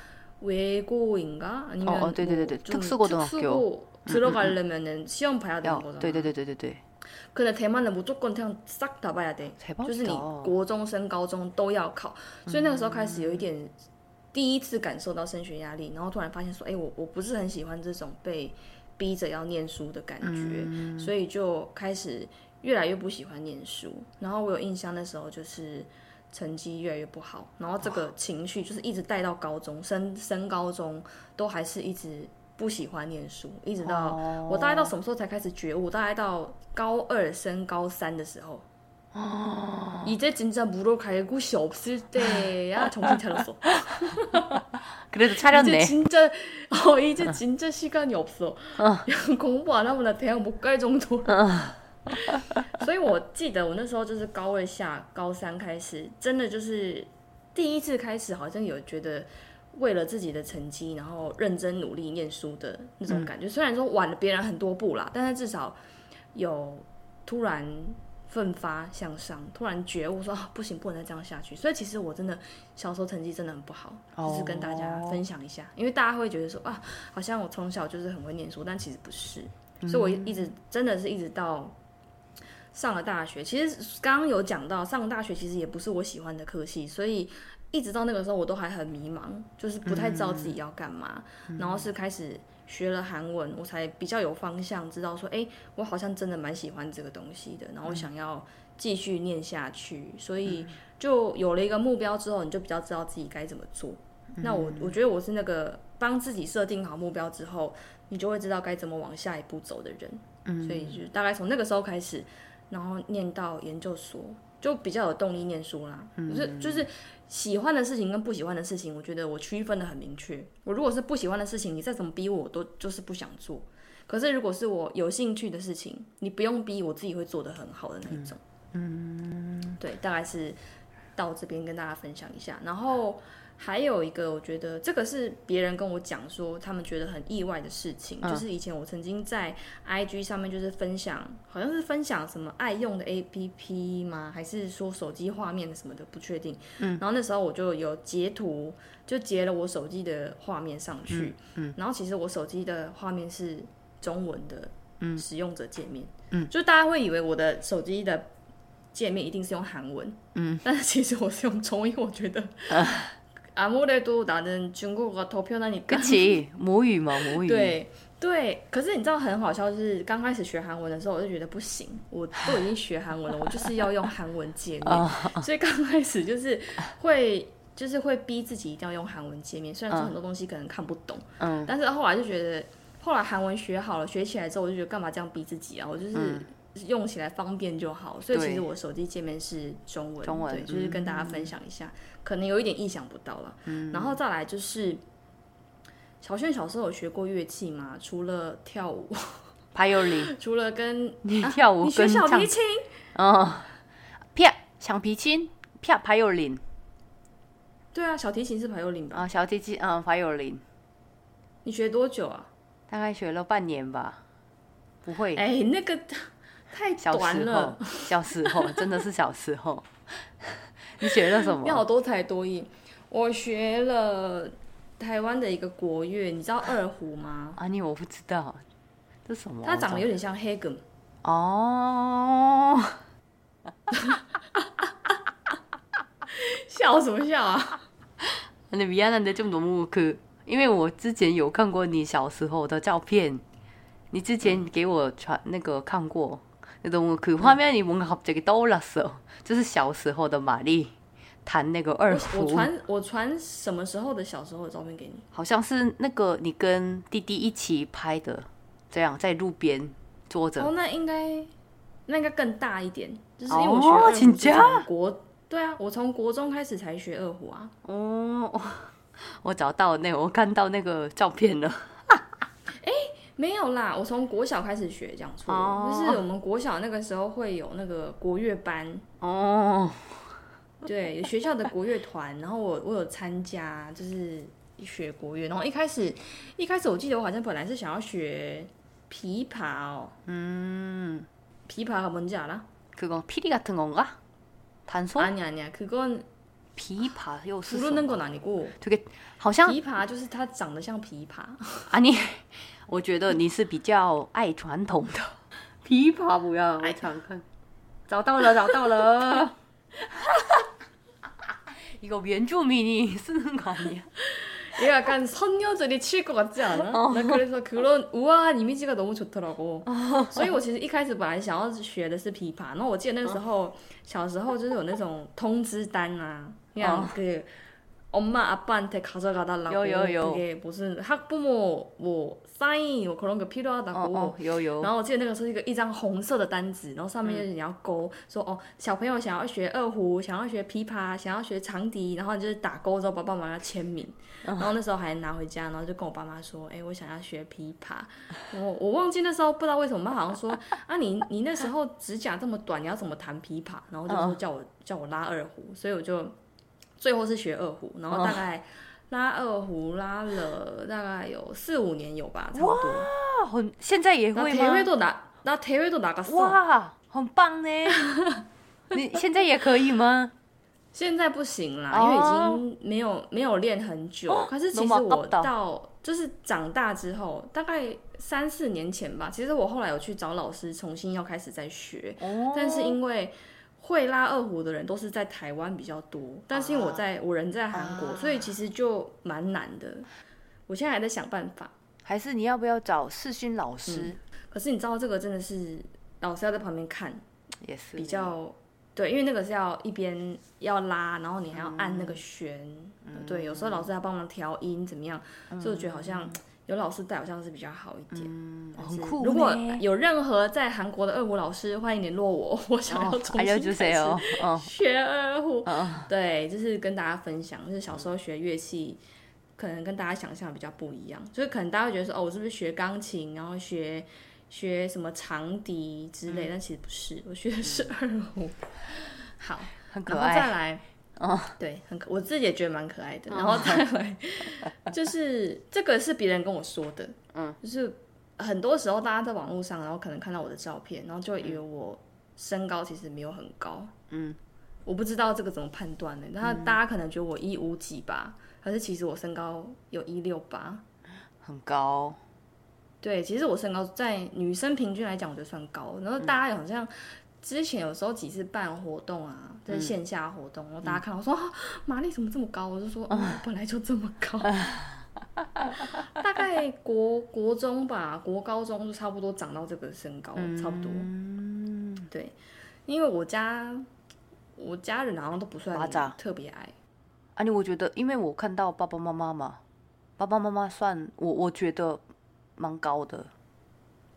외고인가아니면어네네네특수고등학교들어가려면은시험봐야되는거잖아네네네네네 可能台湾的무조건그냥싹다봐야 돼， 就是你国中升高中都要考，所以那个时候开始有一点第一次感受到升学压力，然后突然发现说，哎，我我不是很喜欢这种被逼着要念书的感觉，所以就开始越来越不喜欢念书。然后我有印象那时候就是成绩越来越不好，然后这个情绪就是一直带到高中升升高中都还是一直。 不喜欢念书，一直到我大概到什么时候才开始觉悟？大概到高二升高三的时候。哦，이제진짜물어갈곳이없을때야정신차렸어 그래도차렸네 이제진짜어이제진짜시간이없어 공부안하면나대학못갈정도所以我记得我那时候就是高二下高三开始，真的就是第一次开始，好像有觉得。 为了自己的成绩，然后认真努力念书的那种感觉。虽然说晚了别人很多步啦，但是至少有突然奋发向上，突然觉悟说啊，不行，不能再这样下去。所以其实我真的小时候成绩真的很不好，就是跟大家分享一下，因为大家会觉得说啊，好像我从小就是很会念书，但其实不是。所以我一直真的是一直到上了大学，其实刚刚有讲到上了大学其实也不是我喜欢的科系，所以。一直到那个时候，我都还很迷茫，就是不太知道自己要干嘛。然后是开始学了韩文，我才比较有方向，知道说，哎，我好像真的蛮喜欢这个东西的，然后想要继续念下去。所以就有了一个目标之后，你就比较知道自己该怎么做。那我我觉得我是那个帮自己设定好目标之后，你就会知道该怎么往下一步走的人。所以就大概从那个时候开始，然后念到研究所。就比较有动力念书啦，就是就是喜欢的事情跟不喜欢的事情，我觉得我区分的很明确。我如果是不喜欢的事情，你再怎么逼我，我都就是不想做。可是如果是我有兴趣的事情，你不用逼我自己会做的很好的那一种。嗯，对，大概是到这边跟大家分享一下，然后。还有一个，我觉得这个是别人跟我讲说，他们觉得很意外的事情，就是以前我曾经在 IG 上面就是分享，好像是分享什么爱用的 APP 吗？还是说手机画面什么的，不确定。嗯。然后那时候我就有截图，就截了我手机的画面上去。嗯。然后其实我手机的画面是中文的使用者界面。嗯。就大家会以为我的手机的界面一定是用韩文。嗯。但是其实我是用中文，我觉得。아무래도나는중국어가더편하니까 그치母语嘛，母语。对对，可是你知道很好笑，就是刚开始学韩文的时候，我就觉得不行，我都已经学韩文了，我就是要用韩文界面，所以刚开始就是会就是会逼自己一定要用韩文界面，虽然说很多东西可能看不懂，嗯，但是后来就觉得，后来韩文学好了，学起来之后，我就觉得干嘛这样逼自己啊？我就是 用起来方便就好，所以其实我手机界面是中文，中文，对，就是跟大家分享一下。可能有一点意想不到了，然后再来就是小炫小时候有学过乐器吗？除了跳舞，还有铃，除了跟你跳舞，你学小提琴？哦，啪，小提琴，啪，还有铃，对啊，小提琴是排有铃吧？啊，小提琴，嗯，排有铃，你学多久啊？大概学了半年吧，不会，哎，那个小时候小时候真的是小时候。你学了什么？你好多才多艺。我学了台湾的一个国乐你知道二胡吗？啊你我不知道？这什么他长得有点像黑梗。哦。笑什么笑啊？你别人的这么多木刻因为我之前有看过你小时候的照片。你之前给我传那个看过。너무그화면이뭔가갑자기떠올랐어就是小时候的玛丽弹那个二胡。我传我传什么时候的小时候的照片给你？好像是那个你跟弟弟一起拍的，这样在路边坐着。哦，那应该那应该更大一点，就是因为我学二胡从国对啊，我从国中开始才学二胡啊。哦，我找到那我看到那个照片了。 哎。没有啦，我从国小开始学，这样错，就是我们国小那个时候会有那个国乐班哦，对，学校的国乐团，然后我我有参加，就是学国乐，然后一开始一开始我记得我好像本来是想要学琵琶哦，嗯，琵琶가뭔지알아그거피리같은건가단소아니아니야그건琵琶又是부르는건아니고 되게好像琵琶就是它长得像琵琶啊你。 我觉得你是比较爱传统的琵琶，不要爱常看。找到了，找到了。이거면주민이쓰는거아니야얘약간선녀들이칠것같지않아나그래서그런우아한이미지가너무좋더라고所以我其实一开始本来想要学的是琵琶，然后我记得那个时候小时候就是有那种通知单啊，像그 엄마아빠한테가져가달라고그게무슨학부모뭐 我可能个屁都要打勾，有有。然后我记得那个时候一个一张红色的单子，然后上面就是你要勾，说哦小朋友想要学二胡，想要学琵琶，想要学长笛，然后就是打勾之后，爸爸妈妈要签名，然后那时候还拿回家，然后就跟我爸妈说，哎，我想要学琵琶。我我忘记那时候不知道为什么，我妈好像说啊你你那时候指甲这么短，你要怎么弹琵琶？然后就说叫我叫我拉二胡，所以我就最后是学二胡，然后大概。拉二胡拉了大概有四五年有吧，差不多。哇，很现在也会吗？那铁瑞都拿，那铁瑞都拿个手。哇，很棒呢！你现在也可以吗？现在不行啦，因为已经没有没有练很久。可是其实我到就是长大之后，大概三四年前吧，其实我后来有去找老师重新要开始再学。哦。但是因为会拉二胡的人都是在台湾比较多，但是因为我在我人在韩国，所以其实就蛮难的。我现在还在想办法。还是你要不要找世勋老师？可是你知道这个真的是老师要在旁边看，也是比较。对，因为那个是要一边要拉，然后你还要按那个弦。对，有时候老师要帮忙调音，怎么样？所以我觉得好像有老师带，好像是比较好一点。很酷。如果有任何在韩国的二胡老师，欢迎联络我，我想要重新开始学二胡。对，就是跟大家分享，就是小时候学乐器，可能跟大家想象比较不一样。就是可能大家会觉得说，哦，我是不是学钢琴，然后学。学什么长笛之类，但其实不是，我学的是二胡。好，很可爱。再来，哦，对，很可，我自己也觉得蛮可爱的。然后再来，就是这个是别人跟我说的，嗯，就是很多时候大家在网络上，然后可能看到我的照片，然后就以为我身高其实没有很高，嗯，我不知道这个怎么判断呢？那大家可能觉得我一五几吧，可是其实我身高有一六八，很高。对，其实我身高在女生平均来讲，我觉得算高。然后大家好像之前有时候几次办活动啊，在线下活动，然后大家看到说玛丽怎么这么高，我就说 本来就这么高。大概国国中吧，国高中就差不多长到这个身高，差不多。对，因为我家我家人好像都不算特别矮。啊，你我觉得，因为我看到爸爸妈妈嘛，爸爸妈妈算我，我觉得。蛮高的，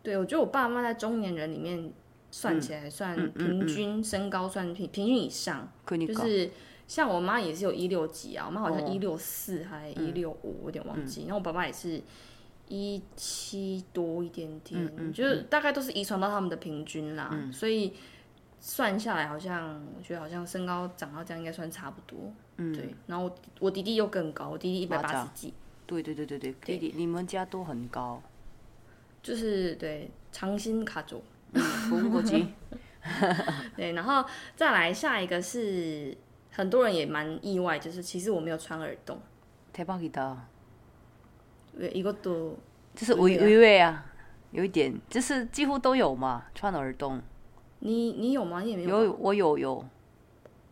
对，我觉得我爸妈在中年人里面算起来算平均身高算平平均以上，就是像我妈也是有一六几啊，我妈好像一六四还一六五，有点忘记。然后我爸爸也是一七多一点点，就是大概都是遗传到他们的平均啦，所以算下来好像我觉得好像身高长到这样应该算差不多。嗯，对。然后我我弟弟又更高，我弟弟一百八十几。对对对对对，弟弟你们家都很高。就是对长心卡住，服务过去。对，然后再来下一个是很多人也蛮意外，就是其实我没有穿耳洞。太棒了！一个都就是微微微啊，有一点，就是几乎都有嘛，穿耳洞。你你有吗？你也没有？有，我有有。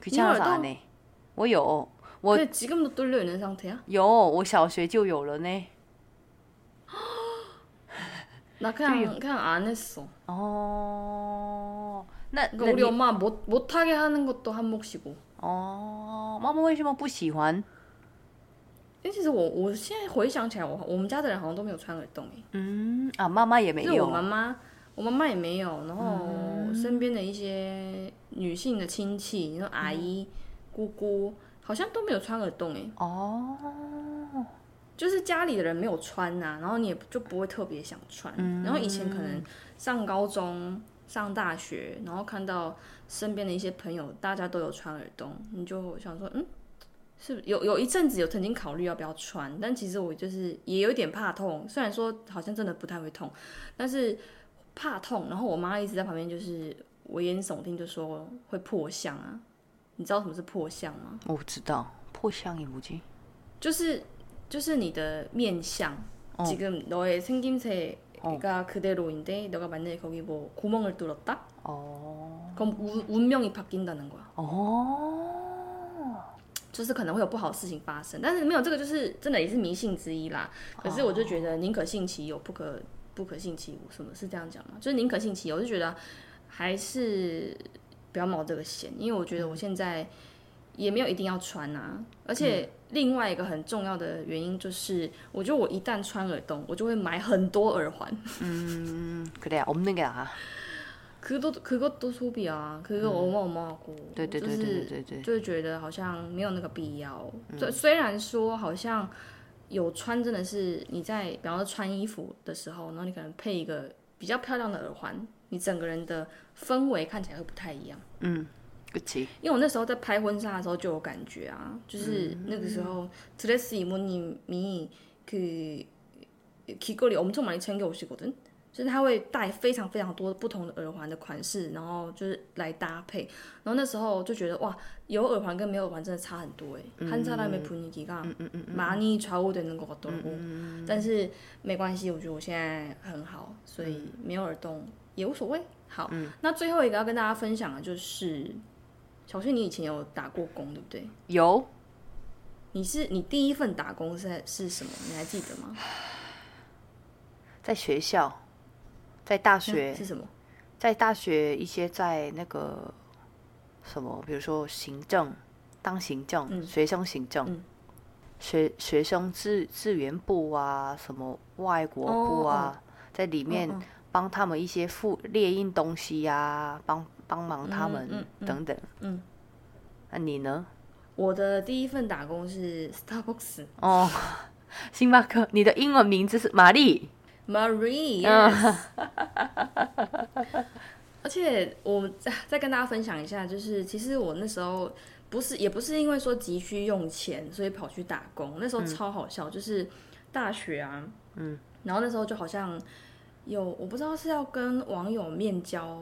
你耳洞呢？我有，我지금도뚫려있는상태야有，我小学就有了呢。나그냥그냥안했어 어나우리엄마못못하게하는것도한몫이고어妈妈为什么不喜欢？因为其实我我现在回想起来，我我们家的人好像都没有穿耳洞诶。嗯啊，妈妈也没有。我妈妈，我妈妈也没有。然后身边的一些女性的亲戚，你说阿姨、姑姑，好像都没有穿耳洞诶。哦。就是家里的人没有穿呐，然后你也就不会特别想穿。然后以前可能 上高中、上大学，然后看到身边的一些朋友，大家都有穿耳洞，你就想说，嗯，是有有一阵子有曾经考虑要不要穿，但其实我就是也有点怕痛。虽然说好像真的不太会痛，但是怕痛。然后我妈一直在旁边就是危言耸听，就说会破相啊。你知道什么是破相吗？我知道，破相也不进，就是。就是你的面相，지금너의생김새 가그대로인데너가만약에거기뭐구멍을뚫었다그럼운운명이바뀐다는거야就是可能会有不好的事情发生，但是没有这个，就是真的也是迷信之一啦。可是我就觉得宁可信其有，不可不可信其无，什么是这样讲吗？就是宁可信其有，我就觉得还是不要冒这个险，因为我觉得我现在也没有一定要穿啊，而且。 另外一个很重要的原因就是，我觉得我一旦穿耳洞，我就会买很多耳环。嗯，그래없는게나 그것그것도소비야그거어마어마하고对对对对对对，就是觉得好像没有那个必要。虽虽然说好像有穿，真的是你在比方说穿衣服的时候，然后你可能配一个比较漂亮的耳环，你整个人的氛围看起来会不太一样。嗯， 因为我那时候在拍婚纱的时候就有感觉啊，就是那个时候드레스이모님이그귀걸이엄청많이챙겨오시거든就是他会带非常非常多不同的耳环的款式，然后就是来搭配。然后那时候就觉得哇，有耳环跟没有耳环真的差很多哎。한사람의분위기가많이좌우되는것같더라고但是没关系，我觉得我现在很好，所以没有耳洞也无所谓。好，那最后一个要跟大家分享的就是， 小旭，你以前有打过工对不对？有。你是你第一份打工是是什么？你还记得吗？在学校。在大学是什么？在大学一些在那个什么，比如说行政当行政，学生行政，学学生资资源部啊，什么外国部啊，在里面帮他们一些复列印东西呀，帮帮忙他们等等。嗯，那你呢？我的第一份打工是 Starbucks 哦，星巴克。你的英文名字是玛丽。Marie，yes。而且我再再跟大家分享一下，就是其实我那时候不是也不是因为说急需用钱，所以跑去打工。那时候超好笑，就是大学啊，嗯，然后那时候就好像有我不知道是要跟网友面交，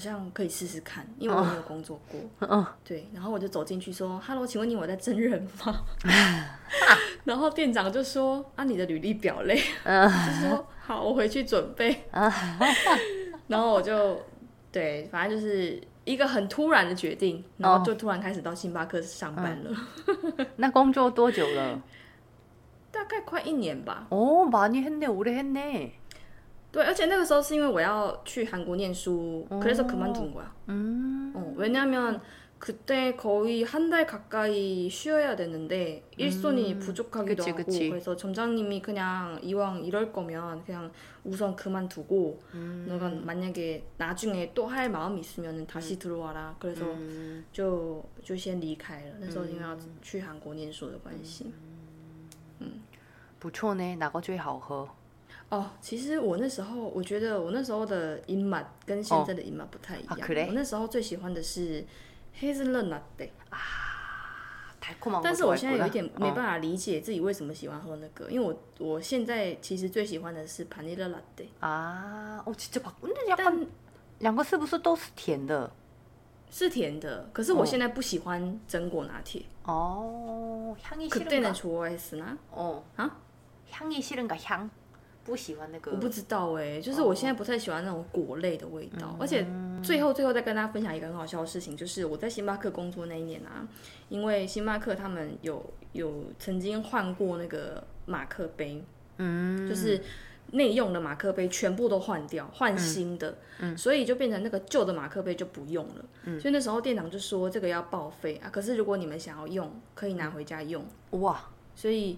像可以试试看，因为我没有工作过，嗯，对，然后我就走进去说，Hello，请问你我在真人吗？然后店长就说，啊，你的履历表嘞，就说。好，我回去准备。然后我就，对，反正就是一个很突然的决定，然后就突然开始到星巴克上班了。那工作多久了？大概快一年吧。哦，많이했네오래했네 对，而且那个时候是因为我要去韩国念书，그래서그만둔거야嗯，哦，왜냐면 그때 거의 한 달 가까이 쉬어야 되는데 일손이 음, 부족하기도 그치, 하고 그치. 그래서 점장님이 그냥 이왕 이럴 거면 그냥 우선 그만두고 음. 너가 만약에 나중에 또 할 마음이 있으면 다시 음. 들어와라 그래서 음. 就就先离开了那时候因为要去韩国念书的关系嗯不错呢哪个最好喝 哦，其实我那时候，我觉得我那时候的饮马跟现在的饮马不太一样。我那时候最喜欢的是黑色乐拿的啊，太酷了！但是我现在有一点没办法理解自己为什么喜欢喝那个，因为我我现在其实最喜欢的是帕尼勒拉的啊。哦，其实把那两个两个是不是都是甜的？是甜的，可是我现在不喜欢榛果拿铁。哦，향이그때는좋아했으나哦啊，향이싫은가 향。 不喜欢那个，我不知道哎，就是我现在不太喜欢那种果类的味道。而且最后最后再跟大家分享一个很好笑的事情，就是我在星巴克工作那一年啊，因为星巴克他们有有曾经换过那个马克杯，嗯，就是内用的马克杯全部都换掉，换新的，嗯，所以就变成那个旧的马克杯就不用了。嗯，所以那时候店长就说这个要报废啊，可是如果你们想要用，可以拿回家用。哇，所以。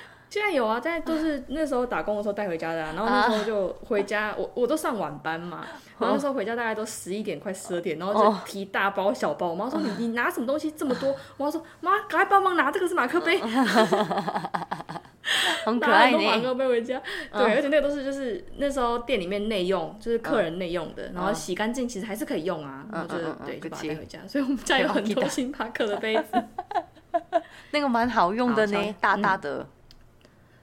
现在有啊，在都是那时候打工的时候带回家的，啊然后那时候就回家，我我都上晚班嘛，然后那时候回家大概都十一点快十二点，然后就提大包小包，我妈说你你拿什么东西这么多？我妈说妈赶快帮忙拿，这个是马克杯，很可爱呢。马克杯回家，对，而且那个都是就是那时候店里面内用，就是客人内用的，然后洗干净其实还是可以用啊，然后就对就把它带回家，所以我们家有很多 星巴克的杯子，那个蛮好用的呢，大大的。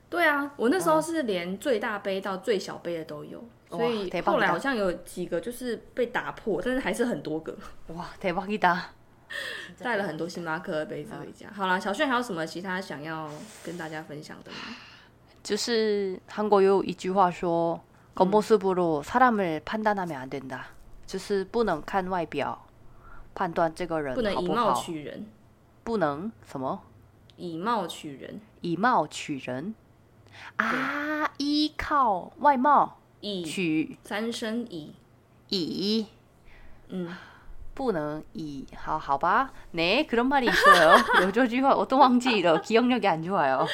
对啊，我那时候是连最大杯到最小杯的都有，所以后来好像有几个就是被打破，但是还是很多个。哇，太棒了！带了很多星巴克的杯子回家。好了，小炫还有什么其他想要跟大家分享的吗？就是韩国有一句话说：“겉모습으로사람을판단하면안된다。”就是不能看外表 判断这个人不能以貌取人，不能什么？以貌取人，以貌取人 啊！依靠外貌以取三生以以，嗯，不能以好好吧？네그런말이있어요有这句话我都忘记了，기억력이안좋아 요。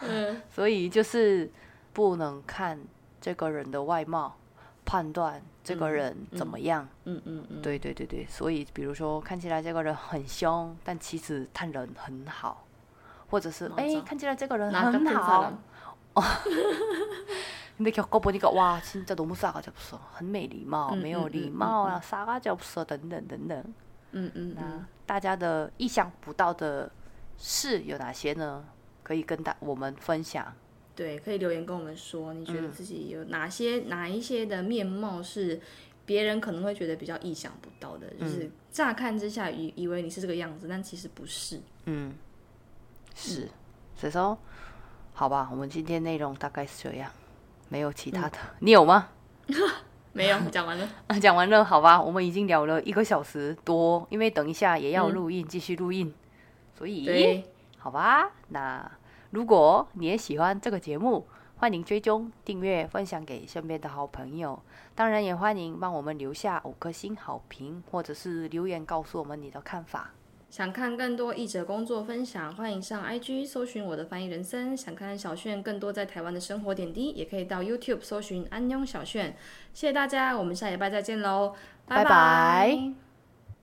嗯，所以就是不能看这个人的外貌判断这个人怎么样。嗯嗯嗯，对对对对，所以比如说看起来这个人很凶，但其实他人很好。或者是哎，看起来这个人很好。 哦，근데겪어보니까와진짜너무싸가지없어很没礼貌，没有礼貌啊，싸가지없어等等等等。嗯嗯，那大家的意想不到的事有哪些呢？可以跟大我们分享。对，可以留言跟我们说，你觉得自己有哪些哪一些的面貌是别人可能会觉得比较意想不到的，就是乍看之下以以为你是这个样子，但其实不是。嗯。是，所以说， 好吧，我们今天内容大概是这样，没有其他的，你有吗？没有，讲完了。讲完了，好吧，我们已经聊了一个小时多，因为等一下也要录音，继续录音，所以，好吧，那如果你也喜欢这个节目，欢迎追踪、订阅、分享给身边的好朋友，当然也欢迎帮我们留下五颗星好评，或者是留言告诉我们你的看法。想看更多译者工作分享，欢迎上 IG 搜寻我的翻译人生。想看小炫更多在台湾的生活点滴，也可以到 YouTube 搜寻安妞小炫。谢谢大家，我们下礼拜再见喽，拜拜。